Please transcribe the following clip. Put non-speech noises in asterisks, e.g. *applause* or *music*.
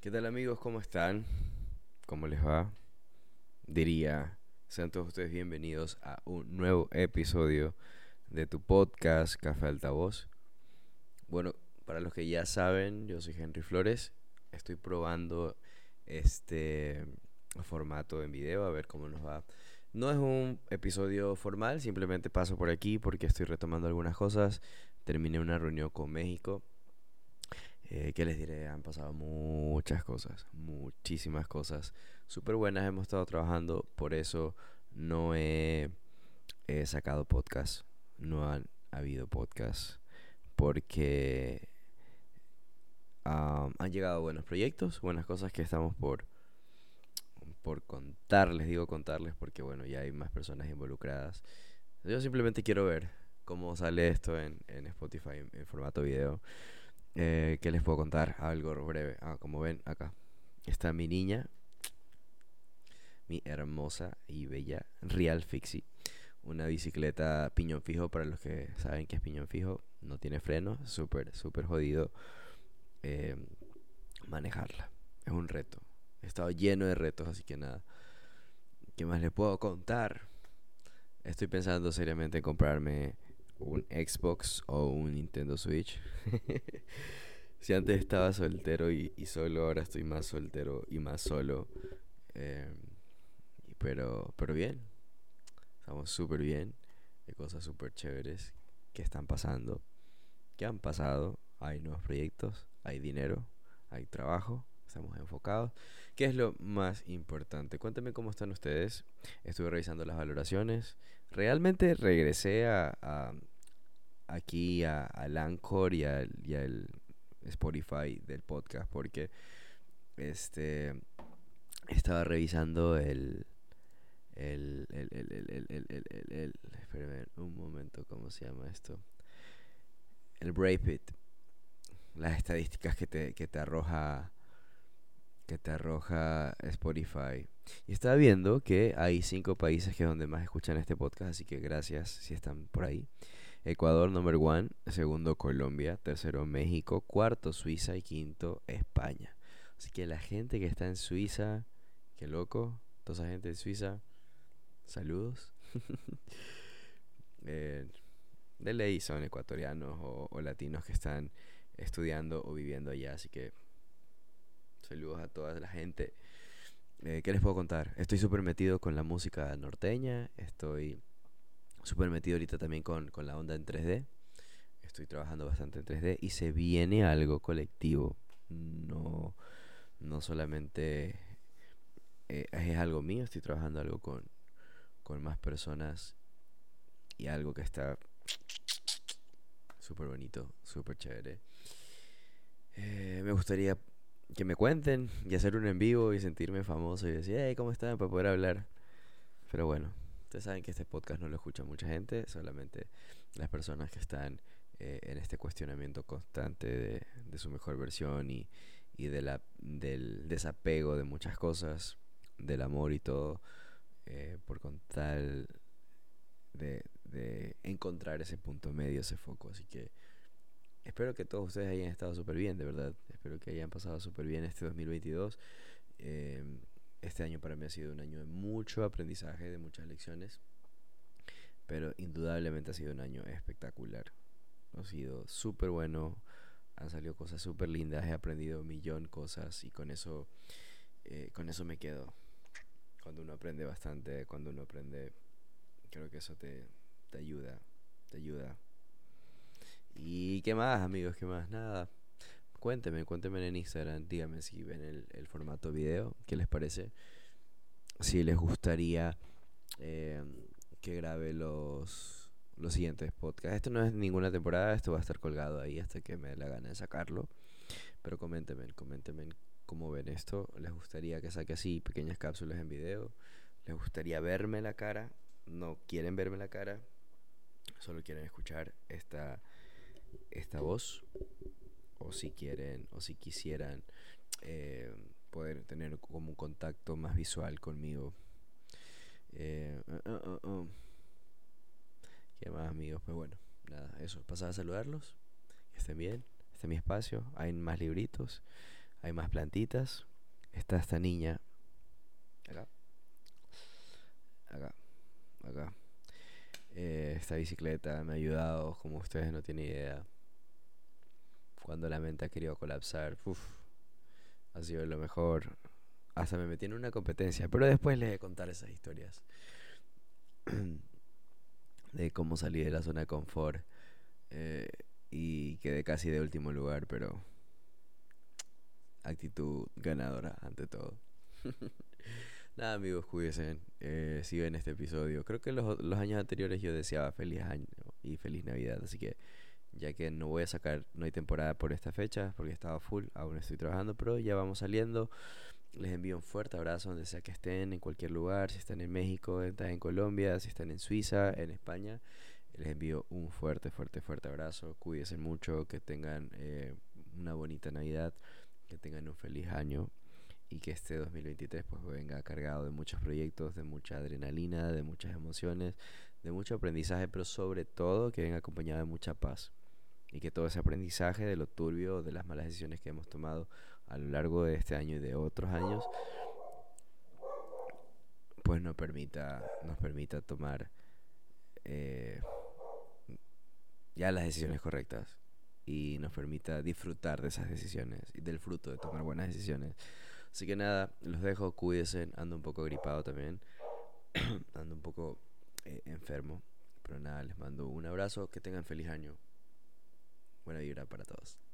¿Qué tal amigos? ¿Cómo están? ¿Cómo les va? Diría, sean todos ustedes bienvenidos a un nuevo episodio de tu podcast Café Altavoz. Bueno, para los que ya saben, yo soy Henry Flores. Estoy probando este formato en video a ver cómo nos va. No es un episodio formal, simplemente paso por aquí porque estoy retomando algunas cosas. Terminé una reunión con México eh, ¿Qué les diré? Han pasado muchas cosas, muchísimas cosas súper buenas. Hemos estado trabajando, por eso no he, sacado podcast. No han habido podcast. Porque han llegado buenos proyectos, buenas cosas que estamos por, por contarles. Digo contarles porque, bueno, ya hay más personas involucradas. Yo simplemente quiero ver cómo sale esto en, en Spotify en formato video. Eh, ¿Qué les puedo contar? Algo breve. Ah, como ven acá. Está mi niña. Mi hermosa y bella Real Fixie. Una bicicleta piñón fijo para los que saben que es piñón fijo. No tiene freno. Súper, súper jodido eh, manejarla. Es un reto. He estado lleno de retos, así que nada. ¿Qué más les puedo contar? Estoy pensando seriamente en comprarme un Xbox o un Nintendo Switch. *laughs* si antes estaba soltero y, solo, ahora estoy más soltero y más solo. Em, pero, pero bien, estamos súper bien. Hay cosas súper chéveres que están pasando, que han pasado. Hay nuevos proyectos, hay dinero, hay trabajo, estamos enfocados. ¿Qué es lo más importante? Cuéntame cómo están ustedes. Estuve revisando las valoraciones. Realmente regresé a, aquí a, al Anchor y al, Spotify del podcast porque este estaba revisando el el, el, el, el, espérame un momento, ¿cómo se llama esto? El Brave las estadísticas que te, que te arroja que te arroja Spotify. Y estaba viendo que hay cinco países que es donde más escuchan este podcast, así que gracias si están por ahí. Ecuador number one, segundo Colombia, tercero México, cuarto Suiza y quinto España. Así que la gente que está en Suiza, qué loco, toda esa gente de Suiza, saludos. *laughs* Eh, de ley son ecuatorianos o, latinos que están estudiando o viviendo allá, así que saludos a toda la gente. Eh, ¿Qué les puedo contar? Estoy súper metido con la música norteña, estoy súper metido ahorita también con, la onda en 3D. Estoy trabajando bastante en 3D y se viene algo colectivo. No, no solamente eh, es algo mío, estoy trabajando algo con, con más personas y algo que está súper bonito, súper chévere. Eh, me gustaría que me cuenten y hacer un en vivo y sentirme famoso y decir, hey, ¿cómo están? Para poder hablar. Pero bueno, Ustedes saben que este podcast no lo escucha mucha gente, solamente las personas que están eh, en este cuestionamiento constante de, su mejor versión y, de la, del desapego de muchas cosas, del amor y todo, eh, por con tal de, de encontrar ese punto medio, ese foco. Así que espero que todos ustedes hayan estado súper bien, de verdad. Espero que hayan pasado súper bien este 2022. Eh, este año para mí ha sido un año de mucho aprendizaje, de muchas lecciones, pero indudablemente ha sido un año espectacular. Ha sido súper bueno, han salido cosas súper lindas, he aprendido un millón cosas y con eso, eh, con eso me quedo. Cuando uno aprende bastante, cuando uno aprende, creo que eso te, te ayuda, te ayuda. ¿Y qué más, amigos? ¿Qué más? Nada Cuéntenme, cuéntenme en Instagram, díganme si ven el, formato video, qué les parece. Si les gustaría eh, que grabe los, los siguientes podcasts. Esto no es ninguna temporada, esto va a estar colgado ahí hasta que me dé la gana de sacarlo. Pero coméntenme, coméntenme cómo ven esto. ¿Les gustaría que saque así pequeñas cápsulas en video? ¿Les gustaría verme la cara? ¿No quieren verme la cara? Solo quieren escuchar esta, esta voz o si quieren o si quisieran eh, poder tener como un contacto más visual conmigo. Eh, uh, uh, uh, ¿Qué más amigos? Pues bueno, nada, eso. Pasar a saludarlos. Que estén bien. Este es mi espacio. Hay más libritos. hay más plantitas. Está esta niña. Acá. Acá. Acá. Eh, esta bicicleta me ha ayudado, como ustedes no tienen idea. Cuando la mente ha querido colapsar, uf, ha sido lo mejor. Hasta me metí en una competencia, pero después les voy a contar esas historias. *clears throat* de cómo salí de la zona de confort. Eh, y quedé casi de último lugar, pero actitud ganadora ante todo. *laughs* Nada amigos, cuídense, eh, si ven este episodio. Creo que los, los años anteriores yo deseaba feliz año y feliz Navidad, así que ya que no voy a sacar, no hay temporada por esta fecha, porque estaba full, aún estoy trabajando, pero ya vamos saliendo. Les envío un fuerte abrazo donde sea que estén, en cualquier lugar, si están en México, están en Colombia, si están en Suiza, en España. Les envío un fuerte, fuerte, fuerte abrazo. Cuídense mucho, que tengan eh, una bonita Navidad, que tengan un feliz año y que este 2023 pues venga cargado de muchos proyectos, de mucha adrenalina, de muchas emociones, de mucho aprendizaje, pero sobre todo que venga acompañado de mucha paz y que todo ese aprendizaje de lo turbio, de las malas decisiones que hemos tomado a lo largo de este año y de otros años, pues nos permita, nos permita tomar eh, ya las decisiones correctas y nos permita disfrutar de esas decisiones y del fruto de tomar buenas decisiones. Así que nada, los dejo, cuídense, ando un poco gripado también, *clears throat* ando un poco eh, enfermo, pero nada, les mando un abrazo, que tengan feliz año, buena vibra para todos.